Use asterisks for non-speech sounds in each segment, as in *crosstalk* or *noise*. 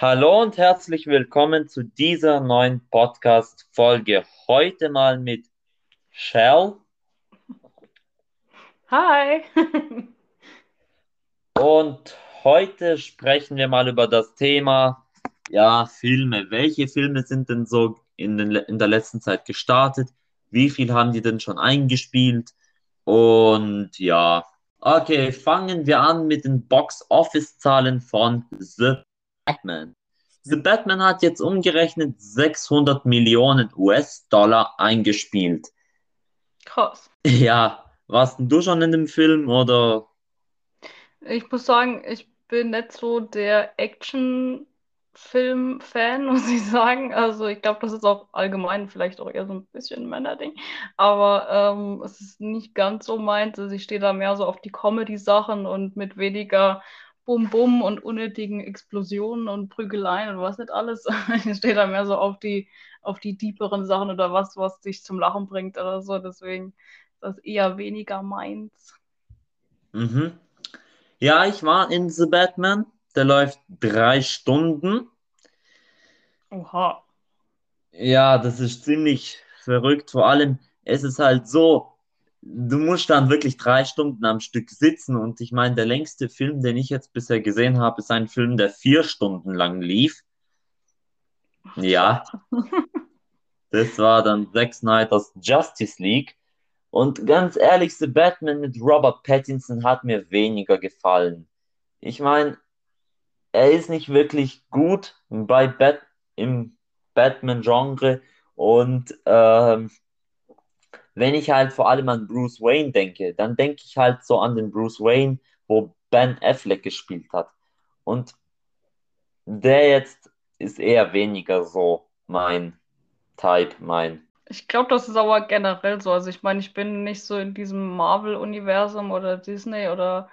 Hallo und herzlich willkommen zu dieser neuen Podcast-Folge. Heute mal mit Shell. Hi. *laughs* und heute sprechen wir mal über das Thema, ja, Filme. Welche Filme sind denn so in, den, in der letzten Zeit gestartet? Wie viel haben die denn schon eingespielt? Und ja, okay, fangen wir an mit den Box-Office-Zahlen von The Batman. The Batman hat jetzt umgerechnet 600 Millionen US-Dollar eingespielt. Krass. Ja, warst du schon in dem Film oder? Ich muss sagen, ich bin nicht so der Action-Film-Fan, *laughs* muss ich sagen. Also ich glaube, das ist auch allgemein vielleicht auch eher so ein bisschen Männerding. Aber ähm, es ist nicht ganz so meins. Also ich stehe da mehr so auf die Comedy-Sachen und mit weniger Bum-Bum und unnötigen Explosionen und Prügeleien und was nicht alles. *laughs* Ich stehe da mehr so auf die, auf die deeperen Sachen oder was, was dich zum Lachen bringt oder so. Deswegen ist das eher weniger meins. Mhm. Ja, ich war in The Batman. Der läuft drei Stunden. Oha. Ja, das ist ziemlich verrückt. Vor allem, es ist halt so, du musst dann wirklich drei Stunden am Stück sitzen. Und ich meine, der längste Film, den ich jetzt bisher gesehen habe, ist ein Film, der vier Stunden lang lief. Ja. *laughs* Das war dann Zack Snyder's Justice League. Und ganz ehrlich, The Batman mit Robert Pattinson hat mir weniger gefallen. Ich meine, er ist nicht wirklich gut bei Bat im Batman-Genre und ähm, wenn ich halt vor allem an Bruce Wayne denke, dann denke ich halt so an den Bruce Wayne, wo Ben Affleck gespielt hat. Und der jetzt ist eher weniger so mein Type, mein. Ich glaube, das ist aber generell so. Also ich meine, ich bin nicht so in diesem Marvel-Universum oder Disney oder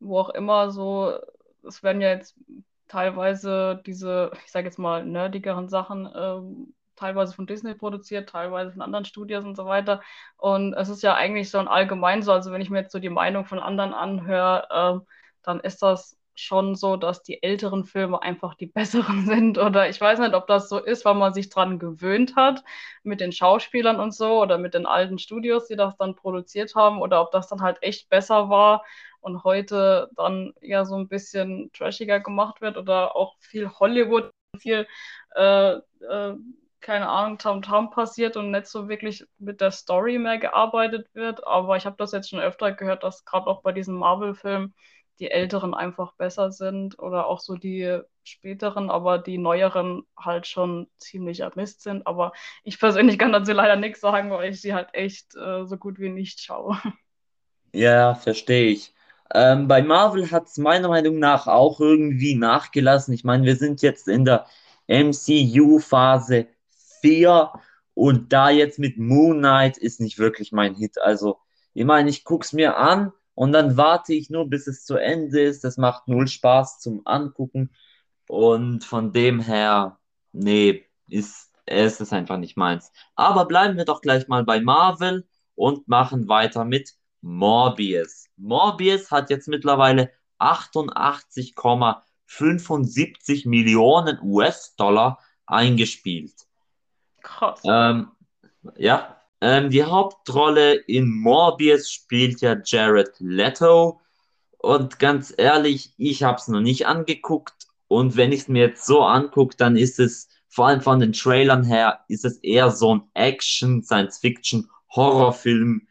wo auch immer so. Es werden ja jetzt teilweise diese, ich sage jetzt mal, nerdigeren Sachen ähm, teilweise von Disney produziert, teilweise von anderen Studios und so weiter. Und es ist ja eigentlich so ein allgemein so, also wenn ich mir jetzt so die Meinung von anderen anhöre, äh, dann ist das schon so, dass die älteren Filme einfach die *laughs* besseren sind. Oder ich weiß nicht, ob das so ist, weil man sich dran gewöhnt hat mit den Schauspielern und so oder mit den alten Studios, die das dann produziert haben, oder ob das dann halt echt besser war und heute dann ja so ein bisschen trashiger gemacht wird oder auch viel Hollywood, viel äh, äh, keine Ahnung, Tam-Tam passiert und nicht so wirklich mit der Story mehr gearbeitet wird. Aber ich habe das jetzt schon öfter gehört, dass gerade auch bei diesen Marvel-Filmen die älteren einfach besser sind oder auch so die späteren, aber die neueren halt schon ziemlich Mist sind. Aber ich persönlich kann dazu leider nichts sagen, weil ich sie halt echt äh, so gut wie nicht schaue. Ja, verstehe ich. Ähm, bei Marvel hat es meiner Meinung nach auch irgendwie nachgelassen. Ich meine, wir sind jetzt in der MCU-Phase 4 und da jetzt mit Moon Knight ist nicht wirklich mein Hit. Also, ich meine, ich gucke es mir an und dann warte ich nur, bis es zu Ende ist. Das macht null Spaß zum Angucken. Und von dem her, nee, ist, es ist einfach nicht meins. Aber bleiben wir doch gleich mal bei Marvel und machen weiter mit Morbius. Morbius hat jetzt mittlerweile 88,75 Millionen US-Dollar eingespielt. Krass. Ähm, ja, ähm, die Hauptrolle in Morbius spielt ja Jared Leto. Und ganz ehrlich, ich habe es noch nicht angeguckt. Und wenn ich es mir jetzt so angucke, dann ist es vor allem von den Trailern her, ist es eher so ein Action, Science-Fiction, Horrorfilm,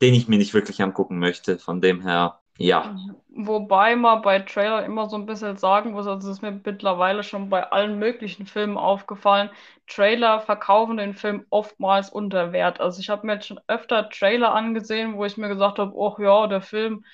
den ich mir nicht wirklich angucken möchte. Von dem her, ja. Wobei man bei Trailer immer so ein bisschen sagen muss, also es ist mir mittlerweile schon bei allen möglichen Filmen aufgefallen, Trailer verkaufen den Film oftmals unter Wert. Also ich habe mir jetzt schon öfter Trailer angesehen, wo ich mir gesagt habe, oh ja, der Film,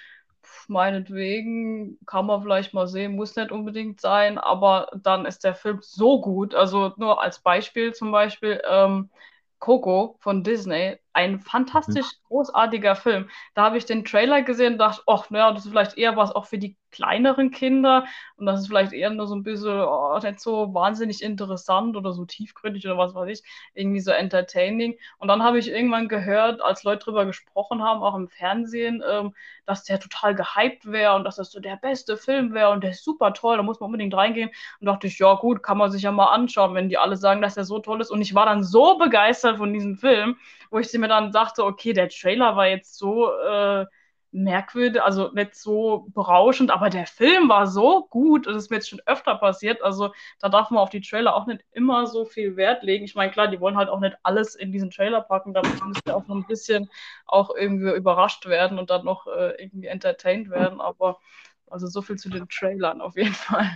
meinetwegen, kann man vielleicht mal sehen, muss nicht unbedingt sein, aber dann ist der Film so gut. Also nur als Beispiel zum Beispiel, ähm, Coco von Disney, ein fantastisch großartiger Film. Da habe ich den Trailer gesehen und dachte, ach, naja, das ist vielleicht eher was auch für die kleineren Kinder und das ist vielleicht eher nur so ein bisschen oh, nicht so wahnsinnig interessant oder so tiefgründig oder was weiß ich, irgendwie so entertaining. Und dann habe ich irgendwann gehört, als Leute drüber gesprochen haben, auch im Fernsehen, ähm, dass der total gehypt wäre und dass das so der beste Film wäre und der ist super toll, da muss man unbedingt reingehen. Und dachte ich, ja gut, kann man sich ja mal anschauen, wenn die alle sagen, dass der so toll ist. Und ich war dann so begeistert von diesem Film, wo ich mir dann dachte, okay, der Trailer war jetzt so äh, merkwürdig, also nicht so berauschend, aber der Film war so gut, das ist mir jetzt schon öfter passiert, also da darf man auf die Trailer auch nicht immer so viel Wert legen. Ich meine, klar, die wollen halt auch nicht alles in diesen Trailer packen, da muss ja auch noch ein bisschen auch irgendwie überrascht werden und dann noch äh, irgendwie entertained werden, aber also so viel zu den Trailern auf jeden Fall.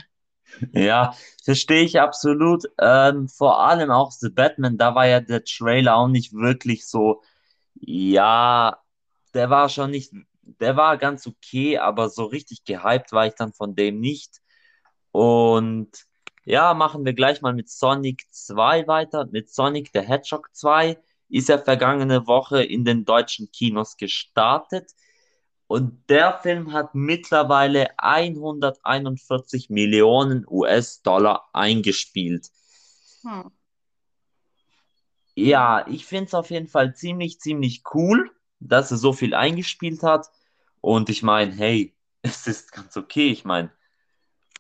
Ja, verstehe ich absolut. Ähm, vor allem auch The Batman, da war ja der Trailer auch nicht wirklich so, ja, der war schon nicht der war ganz okay, aber so richtig gehypt war ich dann von dem nicht. Und ja, machen wir gleich mal mit Sonic 2 weiter. Mit Sonic the Hedgehog 2 ist er vergangene Woche in den deutschen Kinos gestartet. Und der Film hat mittlerweile 141 Millionen US-Dollar eingespielt. Hm. Ja, ich finde es auf jeden Fall ziemlich, ziemlich cool dass er so viel eingespielt hat. Und ich meine, hey, *laughs* es ist ganz okay. Ich meine,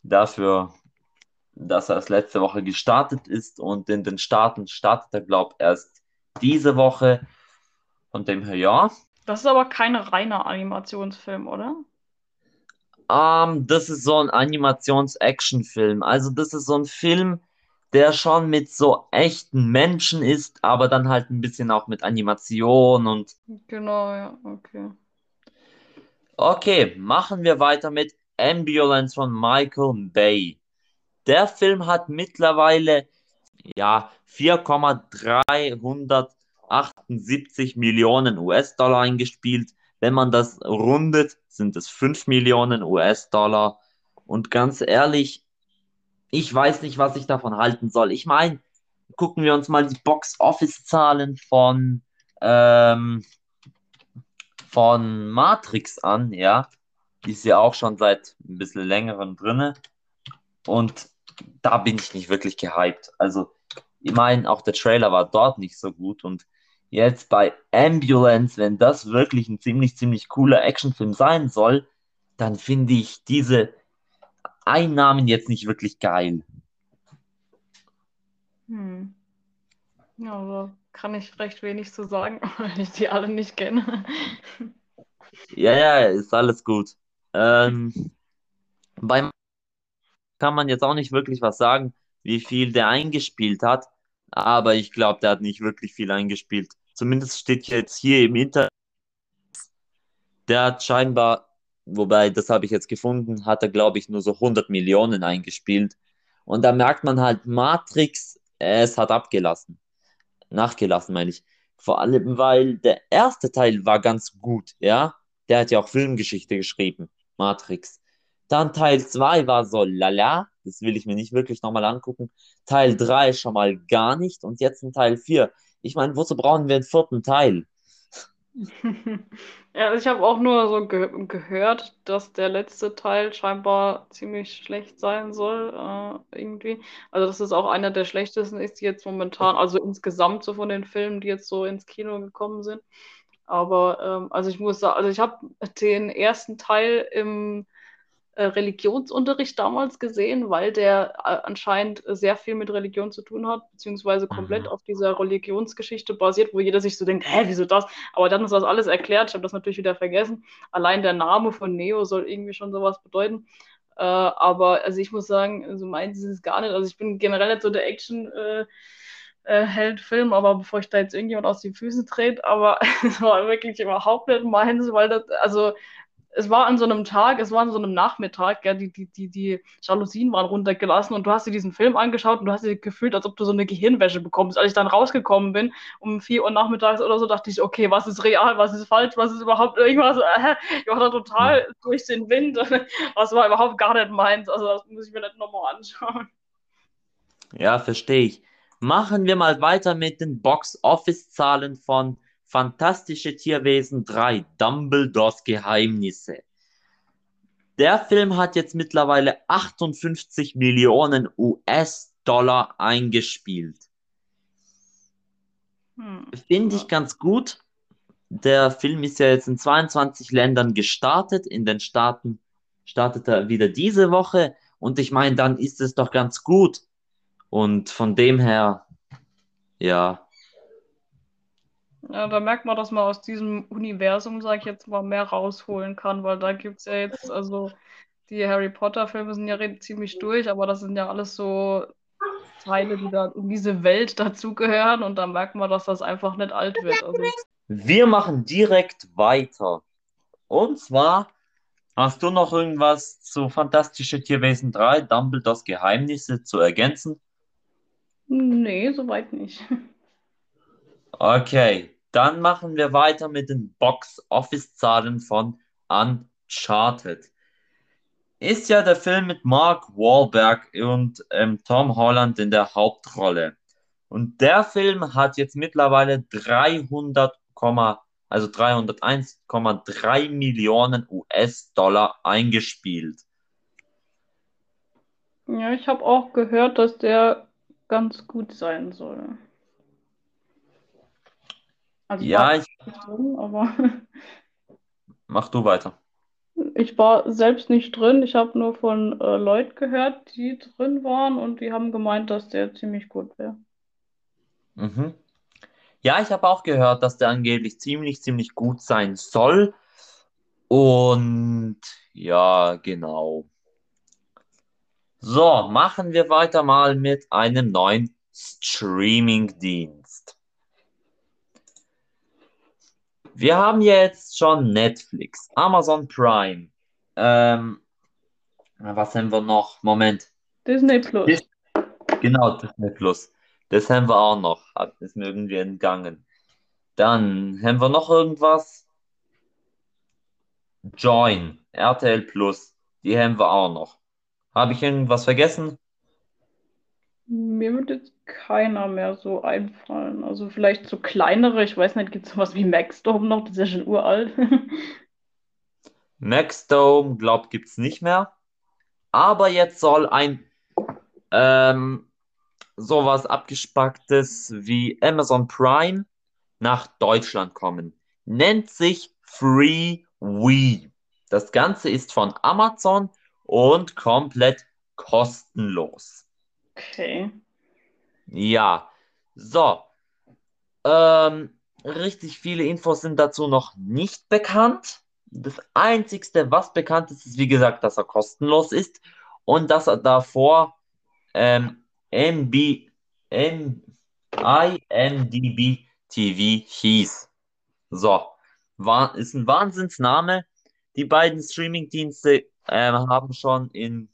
dafür, dass er erst letzte Woche gestartet ist und in den Staaten startet er, glaube ich, erst diese Woche. Von dem her, ja. Das ist aber kein reiner Animationsfilm, oder? Um, ähm, das ist so ein Animations-Action-Film. Also, das ist so ein Film, der schon mit so echten Menschen ist, aber dann halt ein bisschen auch mit Animation und. Genau, ja, okay. Okay, machen wir weiter mit Ambulance von Michael Bay. Der Film hat mittlerweile ja 4,378 Millionen US-Dollar eingespielt. Wenn man das rundet, sind es 5 Millionen US-Dollar. Und ganz ehrlich, ich weiß nicht, was ich davon halten soll. Ich meine, gucken wir uns mal die Box-Office-Zahlen von, ähm, von Matrix an, ja. Die ist ja auch schon seit ein bisschen längerem drinne. Und da bin ich nicht wirklich gehypt. Also, ich meine, auch der Trailer war dort nicht so gut. Und jetzt bei Ambulance, wenn das wirklich ein ziemlich, ziemlich cooler Actionfilm sein soll, dann finde ich diese Einnahmen jetzt nicht wirklich geil. Hm. Ja, aber kann ich recht wenig zu sagen, *laughs* weil ich die alle nicht kenne. Ja, ja, ist alles gut. Ähm, beim kann man jetzt auch nicht wirklich was sagen, wie viel der eingespielt hat, aber ich glaube, der hat nicht wirklich viel eingespielt. Zumindest steht jetzt hier im Internet, der hat scheinbar Wobei, das habe ich jetzt gefunden, hat er, glaube ich, nur so 100 Millionen eingespielt. Und da merkt man halt, Matrix, es hat abgelassen. Nachgelassen, meine ich. Vor allem, weil der erste Teil war ganz gut, ja. Der hat ja auch Filmgeschichte geschrieben, Matrix. Dann Teil 2 war so lala, das will ich mir nicht wirklich nochmal angucken. Teil 3 schon mal gar nicht und jetzt ein Teil 4. Ich meine, wozu brauchen wir einen vierten Teil? *laughs* Ja, ich habe auch nur so ge gehört, dass der letzte Teil scheinbar ziemlich schlecht sein soll, äh, irgendwie. Also, dass es auch einer der schlechtesten ist, die jetzt momentan, also insgesamt so von den Filmen, die jetzt so ins Kino gekommen sind. Aber, ähm, also ich muss sagen, also ich habe den ersten Teil im Religionsunterricht damals gesehen, weil der äh, anscheinend sehr viel mit Religion zu tun hat, beziehungsweise komplett mhm. auf dieser Religionsgeschichte basiert, wo jeder sich so denkt, hä, wieso das? Aber dann ist das alles erklärt, ich habe das natürlich wieder vergessen. Allein der Name von Neo soll irgendwie schon sowas bedeuten. Äh, aber also ich muss sagen, so also meins ist es gar nicht. Also ich bin generell nicht so der Action- äh, äh, Held-Film, aber bevor ich da jetzt irgendjemand aus den Füßen trete, aber *laughs* es war wirklich überhaupt nicht meins, weil das, also es war an so einem Tag, es war an so einem Nachmittag, ja, die, die, die, die Jalousien waren runtergelassen und du hast dir diesen Film angeschaut und du hast dir gefühlt, als ob du so eine Gehirnwäsche bekommst. Als ich dann rausgekommen bin, um 4 Uhr nachmittags oder so, dachte ich, okay, was ist real, was ist falsch, was ist überhaupt irgendwas? Äh, ich war da total mhm. durch den Wind. *laughs* Das war überhaupt gar nicht meins. Also das muss ich mir nicht nochmal anschauen. Ja, verstehe ich. Machen wir mal weiter mit den Box-Office-Zahlen von Fantastische Tierwesen 3, Dumbledores Geheimnisse. Der Film hat jetzt mittlerweile 58 Millionen US-Dollar eingespielt. Hm. Finde ich ganz gut. Der Film ist ja jetzt in 22 Ländern gestartet. In den Staaten startet er wieder diese Woche. Und ich meine, dann ist es doch ganz gut. Und von dem her, ja. Ja, da merkt man, dass man aus diesem Universum, sag ich jetzt mal, mehr rausholen kann, weil da gibt es ja jetzt, also die Harry Potter-Filme sind ja ziemlich durch, aber das sind ja alles so Teile, die da in diese Welt *laughs* dazugehören und da merkt man, dass das einfach nicht alt wird. Also, Wir machen direkt weiter. Und zwar hast du noch irgendwas zu Fantastische Tierwesen 3, Dumbledores Geheimnisse zu ergänzen? nee, soweit nicht. *laughs* Okay, dann machen wir weiter mit den Box-Office-Zahlen von Uncharted. Ist ja der Film mit Mark Wahlberg und ähm, Tom Holland in der Hauptrolle. Und der Film hat jetzt mittlerweile 300, also 301,3 Millionen US-Dollar eingespielt. Ja, ich habe auch gehört, dass der ganz gut sein soll. Also ich Ja, ich nicht drin, aber *laughs* mach du weiter. ich war selbst nicht drin. Ich habe nur von äh, Leuten gehört, die drin waren und die haben gemeint, dass der ziemlich gut wäre. Mhm. Ja, ich habe auch gehört, dass der angeblich ziemlich, ziemlich gut sein soll. Und ja, genau. So, machen wir weiter mal mit einem neuen Streaming-Dienst. Wir haben jetzt schon Netflix, Amazon Prime. Ähm, was haben wir noch? Moment. Disney Plus. Dis- Genau, Disney Plus. Das haben wir auch noch. Hat- Ist mir irgendwie entgangen. Dann haben wir noch irgendwas. Join, RTL Plus. Die haben wir auch noch. Habe ich irgendwas vergessen? Mir wird jetzt keiner mehr so einfallen. Also vielleicht so kleinere, ich weiß nicht, gibt es sowas wie Maxdome noch? Das ist ja schon uralt. *laughs* Maxdome, glaub, gibt's nicht mehr. Aber jetzt soll ein ähm, sowas abgespacktes wie Amazon Prime nach Deutschland kommen. Nennt sich FreeWe. Das Ganze ist von Amazon und komplett kostenlos. Okay. Ja, so. Ähm, richtig viele Infos sind dazu noch nicht bekannt. Das Einzigste, was bekannt ist, ist wie gesagt, dass er kostenlos ist und dass er davor ähm, MB, M, IMDb TV hieß. So, war, ist ein Wahnsinnsname. Die beiden Streamingdienste ähm, haben schon in,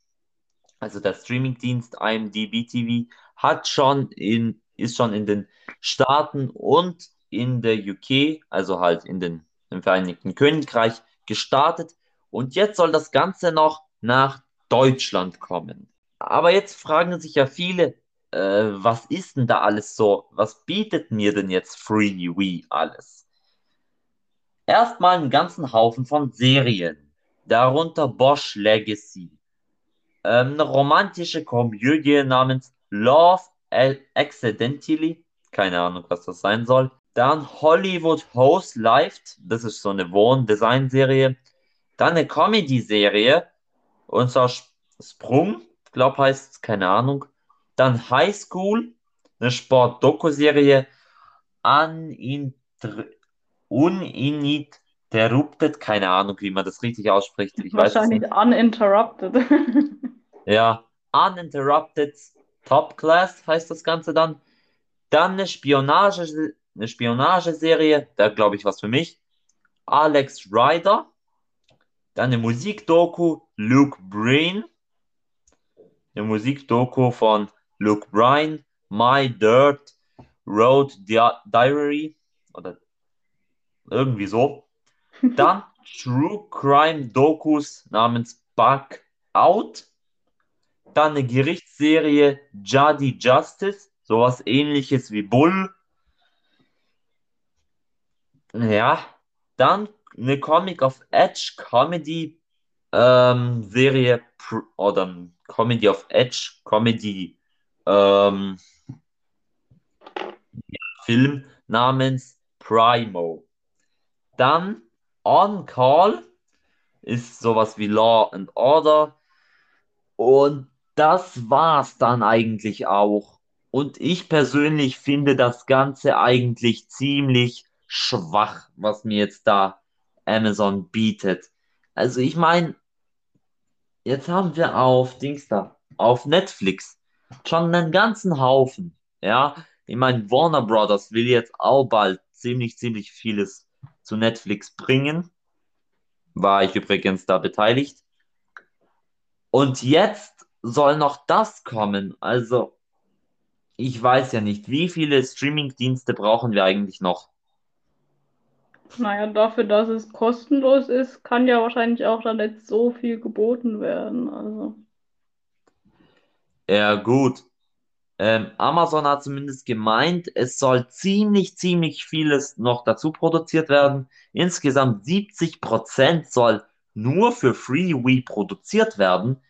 also der Streamingdienst IMDb TV hat schon in, ist schon in den Staaten und in der UK, also halt in den, im Vereinigten Königreich, gestartet. Und jetzt soll das Ganze noch nach Deutschland kommen. Aber jetzt fragen sich ja viele, äh, was ist denn da alles so? Was bietet mir denn jetzt FreeWe alles? Erstmal einen ganzen Haufen von Serien, darunter Bosch Legacy, ähm, eine romantische Komödie namens Love Accidentally, keine Ahnung, was das sein soll. Dann Hollywood Host Life, das ist so eine Wohn-Design-Serie. Dann eine Comedy-Serie, und zwar Sprung, glaube heißt es, keine Ahnung. Dann High School, eine Sport-Doku-Serie. Uninter Uninterrupted, keine Ahnung, wie man das richtig ausspricht. Ich weiß es Wahrscheinlich nicht. uninterrupted. *laughs* Ja, Uninterrupted Top Class heißt das Ganze dann. Dann eine Spionage, eine Spionageserie, da glaube ich was für mich. Alex Rider. Dann eine Musikdoku, Luke Bryan. Eine Musikdoku von Luke Bryan, My Dirt Road Di Diary. Oder irgendwie so. *laughs* Dann True Crime Dokus namens Bug Out. Dann eine Gerichtsserie Jadi Justice, sowas ähnliches wie Bull. Ja, dann eine Comic of Edge Comedy ähm, Serie oder Comedy of Edge Comedy ähm, Film namens Primo. Dann On Call ist sowas wie Law and Order und das war's dann eigentlich auch. Und ich persönlich finde das Ganze eigentlich ziemlich schwach, was mir jetzt da Amazon bietet. Also ich meine, jetzt haben wir auf Dings da, auf Netflix schon einen ganzen Haufen. Ja, ich meine, Warner Brothers will jetzt auch bald ziemlich, ziemlich vieles zu Netflix bringen. War ich übrigens da beteiligt. Und jetzt soll noch das kommen. Also, ich weiß ja nicht, wie viele Streaming-Dienste brauchen wir eigentlich noch? Naja, dafür, dass es kostenlos ist, kann ja wahrscheinlich auch dann nicht so viel geboten werden. Also, Ja, gut. Ähm, Amazon hat zumindest gemeint, es soll ziemlich, ziemlich vieles noch dazu produziert werden. Insgesamt 70% soll nur für Freewee produziert werden.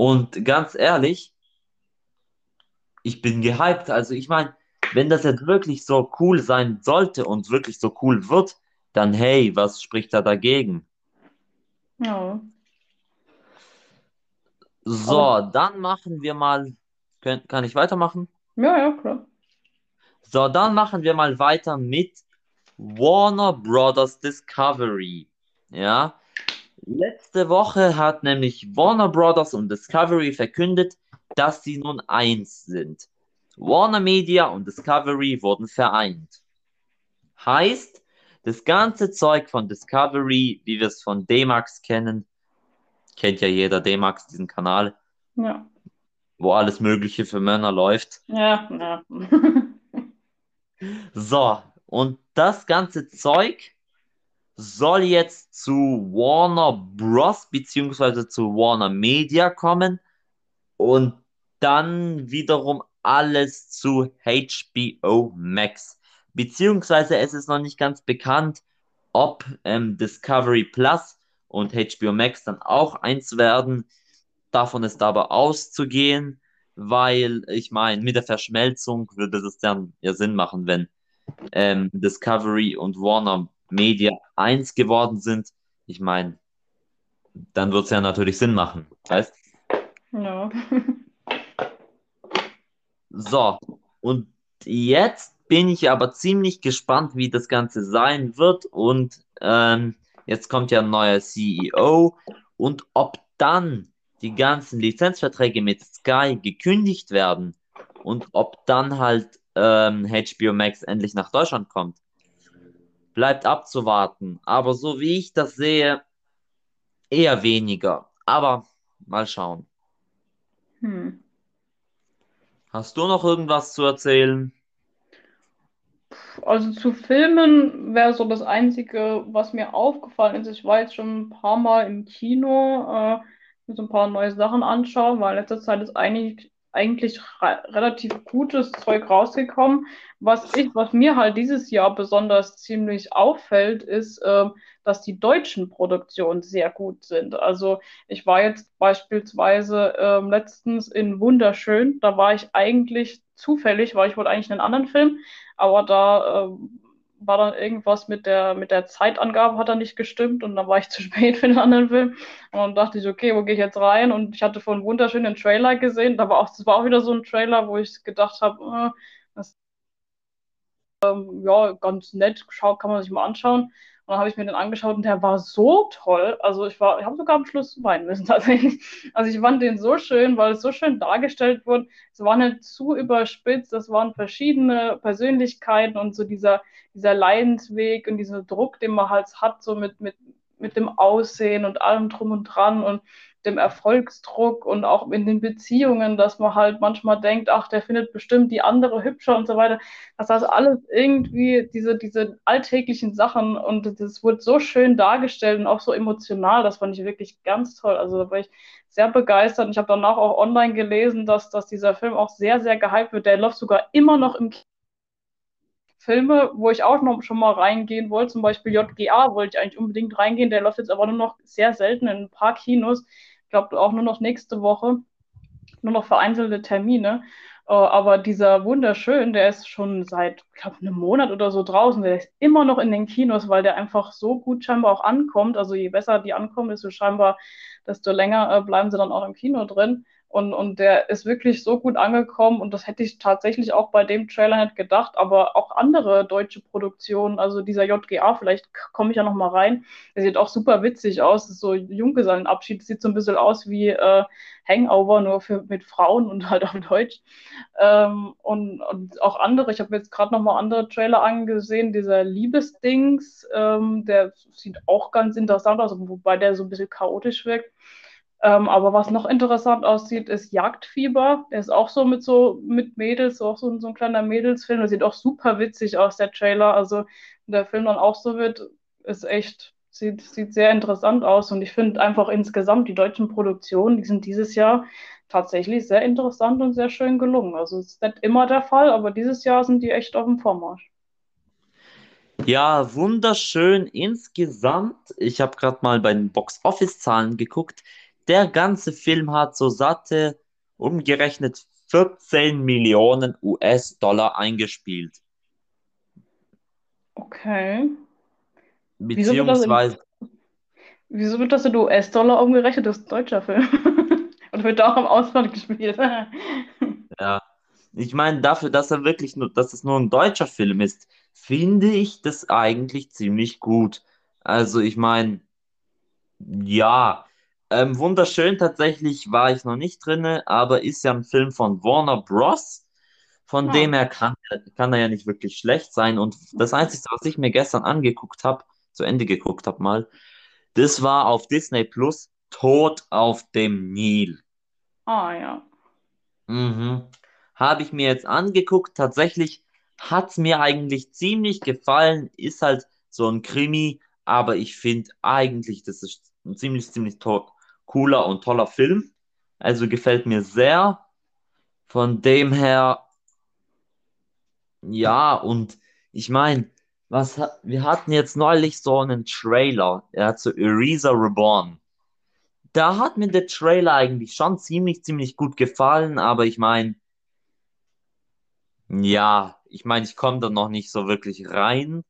Und ganz ehrlich, ich bin gehypt. Also ich meine, wenn das jetzt wirklich so cool sein sollte und wirklich so cool wird, dann hey, was spricht da dagegen? ja. So, dann machen wir mal, könnt, kann ich weitermachen? ja, ja, klar. So, dann machen wir mal weiter mit Warner Brothers Discovery. Ja, letzte Woche hat nämlich Warner Brothers und Discovery verkündet, dass sie nun eins sind. Warner Media und Discovery wurden vereint. Heißt, das ganze Zeug von Discovery, wie wir es von D-Max kennen, kennt ja jeder D-Max, diesen Kanal, Ja, wo alles Mögliche für Männer läuft. ja, ja. *laughs* So, und das ganze Zeug soll jetzt zu Warner Bros. beziehungsweise zu Warner Media kommen und dann wiederum alles zu HBO Max. Beziehungsweise es ist noch nicht ganz bekannt, ob ähm, Discovery Plus und HBO Max dann auch eins werden. Davon ist aber auszugehen, weil ich meine, mit der Verschmelzung würde es dann ja Sinn machen, wenn ähm, Discovery und Warner Media eins geworden sind. Ich meine, dann wird es ja natürlich Sinn machen. Weißt? Ja. So, und jetzt bin ich aber ziemlich gespannt, wie das Ganze sein wird. Und ähm, jetzt kommt ja ein neuer CEO. Und ob dann die ganzen Lizenzverträge mit Sky gekündigt werden und ob dann halt ähm, HBO Max endlich nach Deutschland kommt, bleibt abzuwarten. Aber so wie ich das sehe, eher weniger. Aber mal schauen. Hm. Hast du noch irgendwas zu erzählen? Also zu Filmen wäre so das Einzige, was mir aufgefallen ist. Ich war jetzt schon ein paar Mal im Kino, äh, mir so ein paar neue Sachen anschauen, weil in letzter Zeit ist eigentlich, eigentlich re relativ gutes Zeug rausgekommen. Was ich, was mir halt dieses Jahr besonders ziemlich auffällt, ist, ähm, dass die deutschen Produktionen sehr gut sind. Also ich war jetzt beispielsweise ähm, letztens in Wunderschön, da war ich eigentlich zufällig, weil ich wollte eigentlich einen anderen Film. Aber da ähm, war dann irgendwas mit der, mit der Zeitangabe hat da nicht gestimmt und dann war ich *laughs* zu spät für den anderen Film. Und dann dachte ich, okay, wo gehe ich jetzt rein? Und ich hatte vorhin einen wunderschönen Trailer gesehen. Da war auch, das war auch wieder so ein Trailer, wo ich gedacht habe, äh, das ähm, ja, ganz nett, kann man sich mal anschauen. Dann habe ich mir den angeschaut und der war so toll. Also ich war, ich habe sogar am Schluss weinen müssen *laughs* tatsächlich. Also ich fand den so schön, weil es so schön dargestellt wurde. Es war nicht zu überspitzt, es waren verschiedene Persönlichkeiten und so dieser, dieser Leidensweg und dieser Druck, den man halt hat, so mit, mit, mit dem Aussehen und allem drum und dran und dem Erfolgsdruck und auch in den Beziehungen, dass man halt manchmal denkt, ach, der findet bestimmt die andere hübscher und so weiter. Das heißt, alles irgendwie diese, diese alltäglichen Sachen und das wurde so schön dargestellt und auch so emotional, das fand ich wirklich ganz toll. Also da war ich sehr begeistert und ich habe danach auch online gelesen, dass, dass dieser Film auch sehr, sehr gehypt wird. Der läuft sogar immer noch im Kino Filme, wo ich auch noch schon mal reingehen wollte, zum Beispiel JGA wollte ich eigentlich unbedingt reingehen, der läuft jetzt aber nur noch sehr selten in ein paar Kinos. Ich glaube auch nur noch nächste Woche, nur noch vereinzelte Termine. Uh, aber dieser wunderschön, der ist schon seit, glaube, einem Monat oder so draußen. Der ist immer noch in den Kinos, weil der einfach so gut scheinbar auch ankommt. Also je besser die ankommen, desto scheinbar, desto länger äh, bleiben sie dann auch im Kino drin. Und, und der ist wirklich so gut angekommen und das hätte ich tatsächlich auch bei dem Trailer nicht gedacht, aber auch andere deutsche Produktionen, also dieser JGA, vielleicht komme ich ja noch mal rein, der sieht auch super witzig aus, ist so Junggesellenabschied, sieht so ein bisschen aus wie äh, Hangover, nur für, mit Frauen und halt auf Deutsch. Ähm, und, und auch andere, ich habe jetzt gerade noch mal andere Trailer angesehen, dieser Liebesdings, ähm, der sieht auch ganz interessant aus, wobei der so ein bisschen chaotisch wirkt. Ähm, aber was noch interessant aussieht, ist Jagdfieber. Der ist auch so mit so mit Mädels, auch so, so ein kleiner Mädelsfilm. Der sieht auch super witzig aus, der Trailer. Also, wenn der Film dann auch so wird, ist echt, sieht, sieht sehr interessant aus. Und ich finde einfach insgesamt die deutschen Produktionen, die sind dieses Jahr tatsächlich sehr interessant und sehr schön gelungen. Also, es ist nicht immer der Fall, aber dieses Jahr sind die echt auf dem Vormarsch. Ja, wunderschön insgesamt. Ich habe gerade mal bei den Box-Office-Zahlen geguckt. Der ganze Film hat so satte, umgerechnet 14 Millionen US-Dollar eingespielt. Okay. Beziehungsweise. Wieso wird das in US-Dollar umgerechnet? Das ist ein deutscher Film. *laughs* Und wird auch im Ausland gespielt. *laughs* ja. Ich meine, dafür, dass er wirklich nur, dass es nur ein deutscher Film ist, finde ich das eigentlich ziemlich gut. Also, ich meine, ja, ähm, wunderschön tatsächlich war ich noch nicht drin, aber ist ja ein Film von Warner Bros. Von ja. dem her kann, kann er ja nicht wirklich schlecht sein. Und das Einzige, was ich mir gestern angeguckt habe, zu Ende geguckt habe mal, das war auf Disney Plus Tod auf dem Nil. Ah ja. Mhm. Habe ich mir jetzt angeguckt. Tatsächlich hat es mir eigentlich ziemlich gefallen. Ist halt so ein Krimi, aber ich finde eigentlich, das ist ein ziemlich, ziemlich to cooler und toller Film. Also gefällt mir sehr. Von dem her, ja, und ich meine, was wir hatten jetzt neulich so einen Trailer, er hat so Erisa Reborn. Da hat mir der Trailer eigentlich schon ziemlich, ziemlich gut gefallen, aber ich meine, ja, ich meine, ich komme da noch nicht so wirklich rein.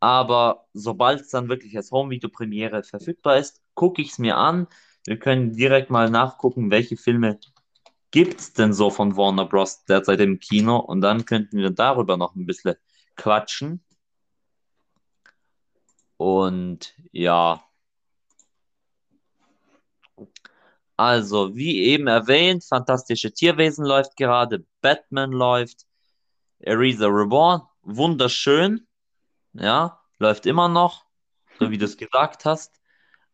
Aber sobald es dann wirklich als Home-Video-Premiere verfügbar ist, gucke ich es mir an. Wir können direkt mal nachgucken, welche Filme gibt es denn so von Warner Bros. derzeit im Kino und dann könnten wir darüber noch ein bisschen quatschen. Und ja. Also, wie eben erwähnt, Fantastische Tierwesen läuft gerade, Batman läuft, Erisa Reborn, wunderschön, ja, läuft immer noch, so wie du es gesagt hast.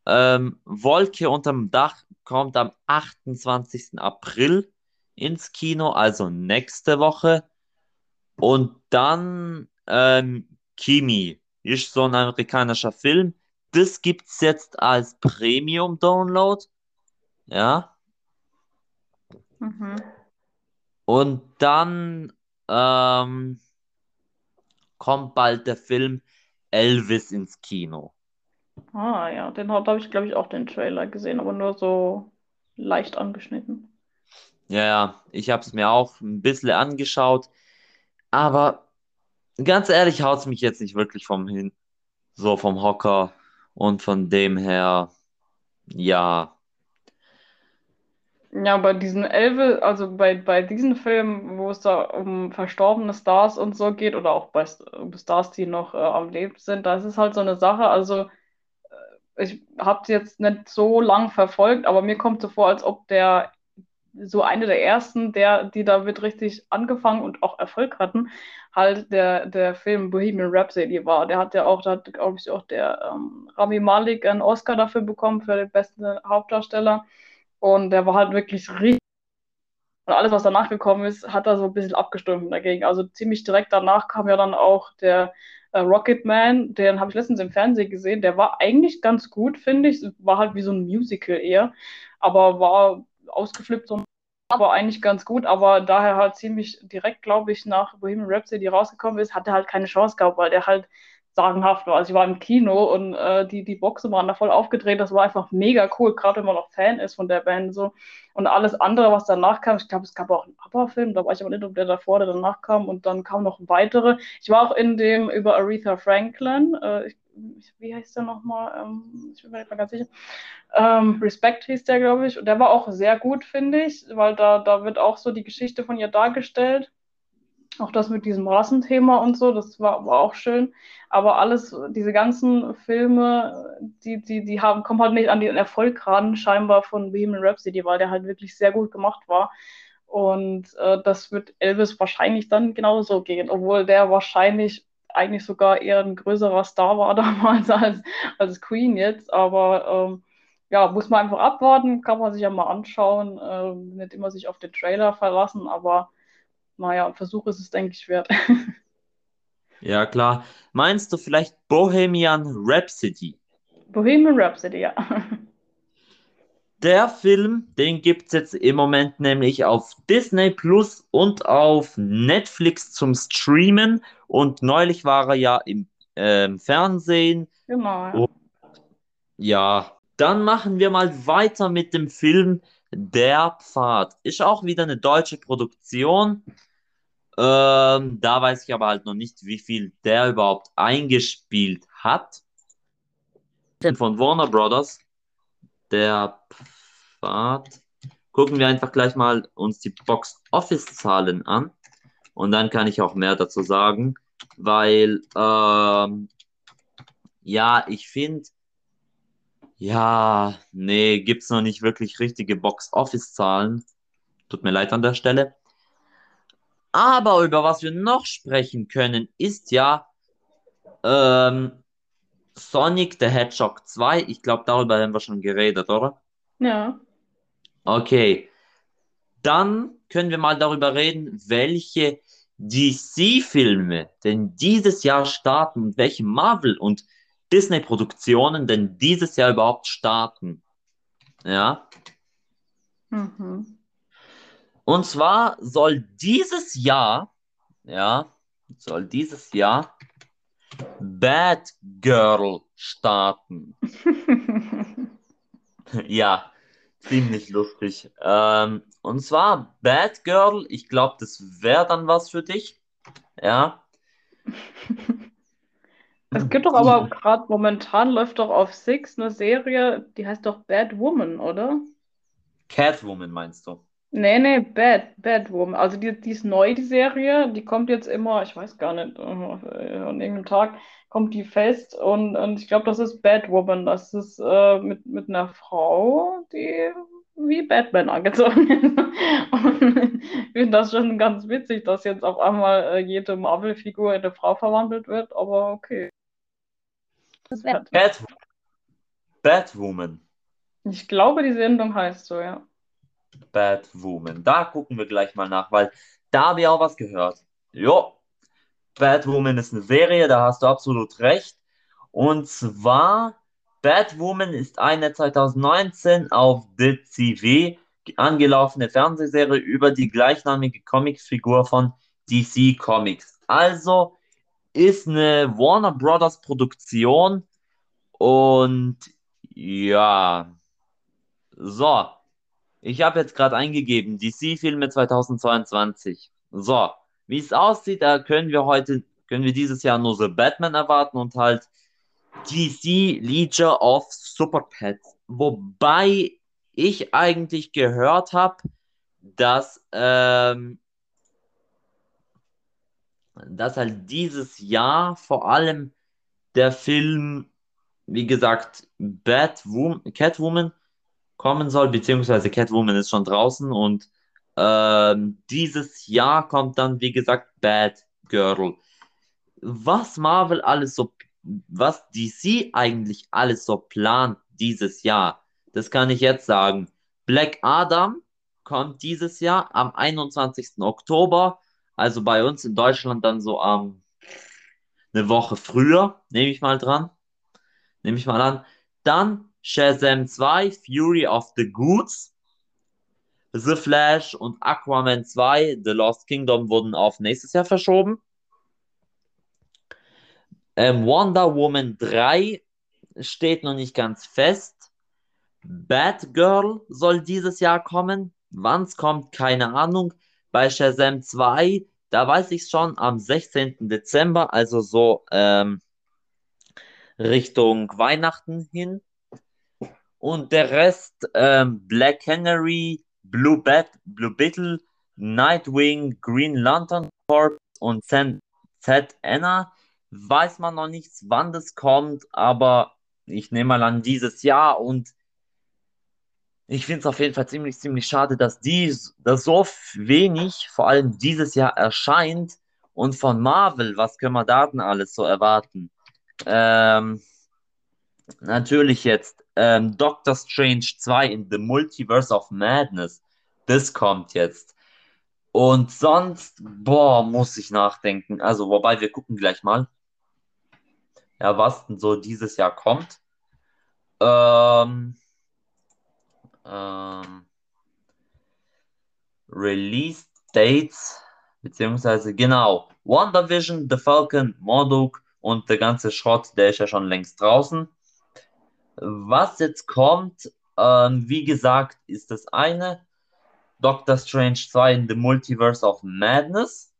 Ähm, Wolke unterm Dach kommt am 28. April ins Kino, also nächste Woche. Und dann ähm, Kimi ist so ein amerikanischer Film. Das gibt es jetzt als Premium-Download. Ja. Mhm. Und dann ähm, kommt bald der Film Elvis ins Kino. Ah ja, den habe ich, glaube ich, auch den Trailer gesehen, aber nur so leicht angeschnitten. Ja, ja, ich habe es mir auch ein bisschen angeschaut, aber ganz ehrlich haut es mich jetzt nicht wirklich vom hin, so vom Hocker und von dem her, ja. Ja, bei diesen Elvis, also bei, bei diesen Filmen, wo es da um verstorbene Stars und so geht, oder auch bei Stars, die noch äh, am Leben sind, da ist es halt so eine Sache, also ich habe es jetzt nicht so lang verfolgt, aber mir kommt so vor, als ob der so eine der ersten, der, die damit richtig angefangen und auch Erfolg hatten, halt der, der Film Bohemian Rhapsody war. Der hat ja auch, da hat, glaube ich, auch der ähm, Rami Malek einen Oscar dafür bekommen, für den besten Hauptdarsteller. Und der war halt wirklich richtig. Und alles, was danach gekommen ist, hat er so ein bisschen abgestimmt dagegen. Also ziemlich direkt danach kam ja dann auch der äh, Rocketman, den habe ich letztens im Fernsehen gesehen. Der war eigentlich ganz gut, finde ich. War halt wie so ein Musical eher, aber war ausgeflippt so aber eigentlich ganz gut, aber daher halt ziemlich direkt, glaube ich, nach Bohemian Rhapsody rausgekommen ist, hat er halt keine Chance gehabt, weil der halt sagenhaft war. Also ich war im Kino und äh, die, die Boxen waren da voll aufgedreht. Das war einfach mega cool, gerade wenn man noch Fan ist von der Band so. Und alles andere, was danach kam, ich glaube, es gab auch einen ABBA-Film, da weiß ich aber nicht, ob der davor oder danach kam. Und dann kamen noch weitere. Ich war auch in dem über Aretha Franklin. Äh, ich, wie heißt der nochmal? Ähm, ich bin mir nicht mehr ganz sicher. Ähm, Respect hieß der, glaube ich. Und der war auch sehr gut, finde ich, weil da, da wird auch so die Geschichte von ihr dargestellt. Auch das mit diesem Rassenthema und so, das war, war auch schön. Aber alles, diese ganzen Filme, die, die, die haben, kommen halt nicht an den Erfolg ran, scheinbar von Bohemian Rhapsody, weil der halt wirklich sehr gut gemacht war. Und äh, das wird Elvis wahrscheinlich dann genauso gehen, obwohl der wahrscheinlich eigentlich sogar eher ein größerer Star war *laughs* damals als, als Queen jetzt. Aber ähm, ja, muss man einfach abwarten, kann man sich ja mal anschauen, äh, nicht immer sich auf den Trailer verlassen, aber naja, ein Versuch ist es, denke ich, wert. *laughs* Ja, klar. Meinst du vielleicht Bohemian Rhapsody? Bohemian Rhapsody, ja. *laughs* Der Film, den gibt es jetzt im Moment nämlich auf Disney Plus und auf Netflix zum Streamen. Und neulich war er ja im äh, Fernsehen. Genau. Und, ja, dann machen wir mal weiter mit dem Film Der Pfad. Ist auch wieder eine deutsche Produktion. Ähm, da weiß ich aber halt noch nicht, wie viel der überhaupt eingespielt hat. Von Warner Brothers. Der Pfad. Gucken wir einfach gleich mal uns die Box Office Zahlen an. Und dann kann ich auch mehr dazu sagen, weil ähm, ja, ich finde, ja, nee, gibt es noch nicht wirklich richtige Box Office Zahlen. Tut mir leid an der Stelle. Aber über was wir noch sprechen können, ist ja ähm, Sonic the Hedgehog 2. Ich glaube, darüber haben wir schon geredet, oder? Ja. Okay. Dann können wir mal darüber reden, welche DC-Filme denn dieses Jahr starten und welche Marvel- und Disney-Produktionen denn dieses Jahr überhaupt starten. Ja. Mhm. Und zwar soll dieses Jahr, ja, soll dieses Jahr Bad Girl starten. *laughs* ja, ziemlich lustig. Ähm, und zwar Bad Girl, ich glaube, das wäre dann was für dich. Ja. *laughs* Es gibt doch aber *laughs* gerade momentan läuft doch auf Six eine Serie, die heißt doch Bad Woman, oder? Catwoman meinst du? Nee, nee, Bad, Batwoman. Also die, die ist neu, die Serie. Die kommt jetzt immer, ich weiß gar nicht, äh, an irgendeinem Tag kommt die fest. Und, und ich glaube, das ist Batwoman. Das ist äh, mit, mit einer Frau, die wie Batman angezogen ist. *laughs* Und ich finde das schon ganz witzig, dass jetzt auf einmal äh, jede Marvel-Figur in eine Frau verwandelt wird. Aber okay. Das Bat Batwoman. Ich glaube, die Sendung heißt so, ja. Batwoman. Da gucken wir gleich mal nach, weil da habe ich auch was gehört. Jo, Batwoman ist eine Serie, da hast du absolut recht. Und zwar, Batwoman ist eine 2019 auf TV angelaufene Fernsehserie über die gleichnamige Comicfigur von DC Comics. Also ist eine Warner Brothers Produktion und ja, so, ich habe jetzt gerade eingegeben, DC-Filme 2022. So, wie es aussieht, da können wir heute, können wir dieses Jahr nur so Batman erwarten und halt DC Legion of Super Pets. Wobei ich eigentlich gehört habe, dass, ähm, dass halt dieses Jahr vor allem der Film, wie gesagt, Batwoman, Catwoman kommen soll, beziehungsweise Catwoman ist schon draußen und ähm, dieses Jahr kommt dann, wie gesagt, Bad Girl. Was Marvel alles so, was DC eigentlich alles so plant dieses Jahr, das kann ich jetzt sagen. Black Adam kommt dieses Jahr am 21. Oktober, also bei uns in Deutschland dann so am ähm, eine Woche früher, nehme ich mal dran, nehme ich mal an. Dann Shazam 2, Fury of the Goods. The Flash und Aquaman 2, The Lost Kingdom wurden auf nächstes Jahr verschoben. Ähm, Wonder Woman 3 steht noch nicht ganz fest. Batgirl soll dieses Jahr kommen. Wann es kommt, keine Ahnung. Bei Shazam 2, da weiß ich schon, am 16. Dezember, also so ähm, Richtung Weihnachten hin. Und der Rest, ähm, Black Canary, Blue, Bat, Blue Beetle, Nightwing, Green Lantern Corps und Z Anna, weiß man noch nichts, wann das kommt, aber ich nehme mal an dieses Jahr. Und ich finde es auf jeden Fall ziemlich, ziemlich schade, dass dies, dass so wenig, vor allem dieses Jahr erscheint. Und von Marvel, was können wir da denn alles so erwarten? Ähm, natürlich jetzt ähm, Doctor Strange 2 in The Multiverse of Madness. Das kommt jetzt. Und sonst, boah, muss ich nachdenken. Also, wobei wir gucken gleich mal ja, was denn so dieses Jahr kommt. Ähm, ähm, Release Dates, beziehungsweise genau, WandaVision, The Falcon, Morduk und der ganze Schrott, der ist ja schon längst draußen. Was jetzt kommt, ähm, wie gesagt, ist das eine Doctor Strange 2 in the Multiverse of Madness.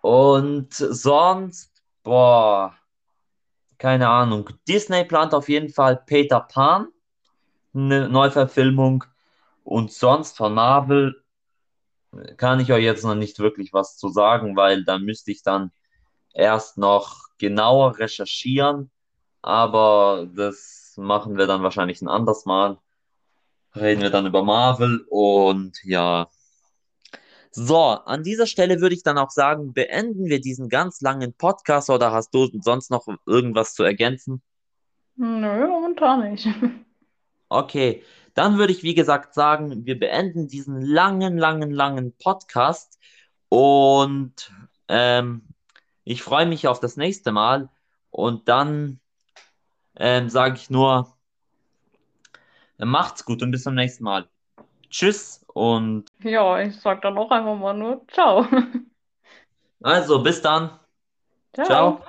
Und sonst, boah, keine Ahnung. Disney plant auf jeden Fall Peter Pan, eine Neuverfilmung. Und sonst von Marvel kann ich euch jetzt noch nicht wirklich was zu sagen, weil da müsste ich dann erst noch genauer recherchieren. Aber das machen wir dann wahrscheinlich ein anderes Mal. Reden wir dann über Marvel und ja, so, an dieser Stelle würde ich dann auch sagen, beenden wir diesen ganz langen Podcast oder hast du sonst noch irgendwas zu ergänzen? Nö, momentan nicht. *laughs* Okay, dann würde ich wie gesagt sagen, wir beenden diesen langen, langen, langen Podcast und ähm, ich freue mich auf das nächste Mal und dann ähm, sage ich nur, macht's gut und bis zum nächsten Mal. Tschüss und. Ja, ich sag dann auch einfach mal nur Ciao. Also, bis dann. Ciao. Ciao.